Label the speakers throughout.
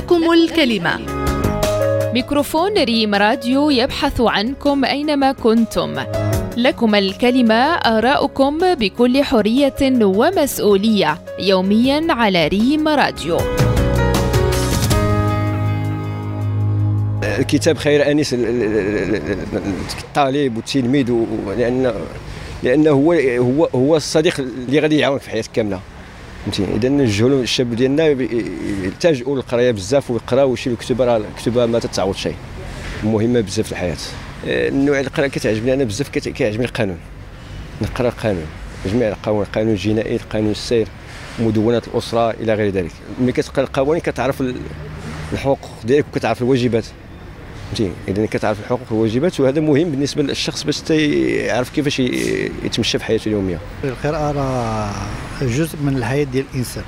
Speaker 1: لكم الكلمة.
Speaker 2: ميكروفون ريم راديو يبحث عنكم أينما كنتم. لكم الكلمة آراؤكم بكل حرية ومسؤولية يوميا على ريم راديو.
Speaker 3: الكتاب خير أنيس الطالب والتلميذ لأن لأنه هو هو هو الصديق اللي غادي يعاونك في حياتك كاملة. فهمتي؟ اذا الجهل الشاب ديالنا يلتجئوا للقراية بزاف ويقراو ويشريو الكتب راه الكتب ما تتعوض شيء مهمة بزاف في الحياة. النوع القراءة كتعجبني أنا بزاف كيعجبني القانون. نقرأ القانون جميع القوانين القانون الجنائي القانون السير مدونات الأسرة إلى غير ذلك. ملي كتقرأ القوانين كتعرف الحقوق ديالك وكتعرف الواجبات. فهمتي؟ إذا كتعرف الحقوق والواجبات وهذا مهم بالنسبة للشخص باش يعرف كيفاش يتمشى في حياته اليومية.
Speaker 4: القراءه راه جزء من الحياة ديال الإنسان.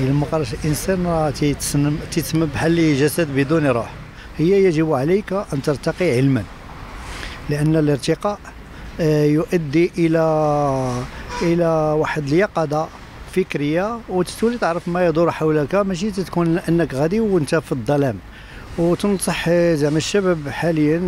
Speaker 4: إلا ما قراش الإنسان راه تيتسمى تيتسمى بحال جسد بدون روح. هي يجب عليك أن ترتقي علما لأن الارتقاء آه، يؤدي إلى إلى واحد اليقظة فكرية وتولي تعرف ما يدور حولك. ماشي تكون أنك غادي وأنت في الظلام. وتنصح زعما الشباب حاليا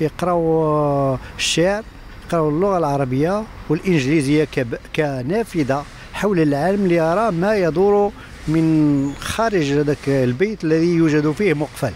Speaker 4: يقراو الشعر يقراو اللغة العربية والإنجليزية كنافذة حول العالم ليرى ما يدور من خارج هذاك البيت الذي يوجد فيه مقفل.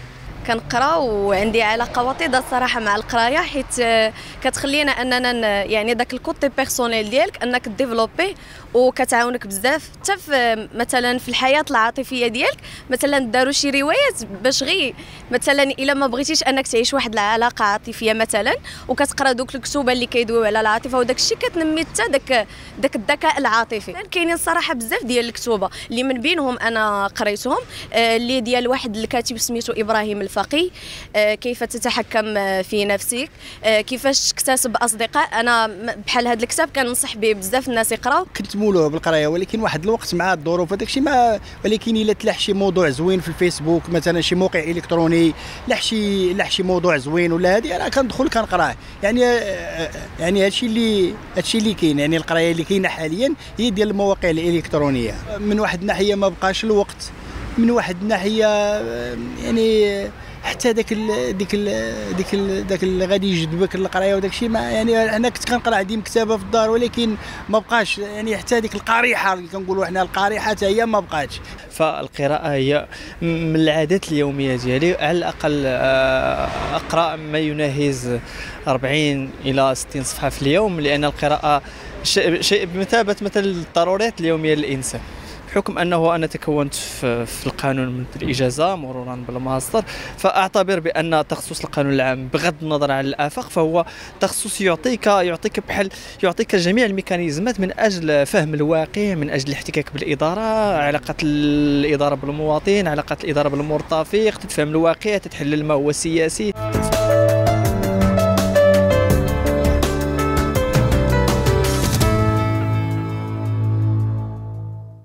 Speaker 5: كنقرا وعندي علاقة وطيدة الصراحة مع القراية حيت آه، كتخلينا أننا يعني داك ال côté personnel ديالك أنك développer وكتعاونك بزاف حتى في مثلا في الحياة العاطفية ديالك مثلا داروا شي روايات باش غير مثلا إلا ما بغيتيش أنك تعيش واحد العلاقة عاطفية مثلا وكتقرا دوك الكتوبه اللي كيدويو على العاطفة وداك الشيء كتنمي حتى داك داك الذكاء العاطفي. كاينين الصراحة بزاف ديال الكتوبة اللي من بينهم أنا قريتهم آه، اللي ديال واحد الكاتب سميتو إبراهيم الفقي آه، كيف تتحكم في نفسك؟ آه، كيفاش تكتسب أصدقاء؟ أنا بحال هذا الكتاب كننصح به بزاف الناس يقراو.
Speaker 6: كنت مولوع بالقراية ولكن واحد الوقت مع الظروف الشيء ما ولكن إلا تلاح شي موضوع زوين في الفيسبوك مثلا شي موقع إلكتروني لاح شي لاح شي موضوع زوين ولا هذه أنا كندخل كنقراه. يعني يعني هادشي اللي هادشي اللي كاين. يعني القراية اللي كاينة حاليا هي ديال المواقع الإلكترونية. من واحد الناحية ما بقاش الوقت. من واحد الناحية يعني حتى داك ال ديك ال ديك ال داك اللي غادي يجذبك للقرايه وداك الشيء يعني أنا كنت كنقرأ عندي مكتبة في الدار ولكن ما بقاش يعني حتى ديك القريحة اللي كنقولوا حنا القريحة حتى هي ما بقاتش.
Speaker 7: فالقراءة هي من العادات اليومية ديالي. على الأقل آه، أقرأ ما يناهز 40 إلى 60 صفحة في اليوم لأن القراءة شيء بمثابة مثل الضروريات اليومية للإنسان. بحكم أنه أنا تكونت في القانون من الإجازة مرورا بالماستر فأعتبر بأن تخصص القانون العام بغض النظر عن الآفاق فهو تخصص يعطيك يعطيك بحال يعطيك جميع الميكانيزمات من أجل فهم الواقع من أجل الاحتكاك بالإدارة علاقة الإدارة بالمواطن علاقة الإدارة بالمرتفق تتفهم الواقع تتحلل ما هو سياسي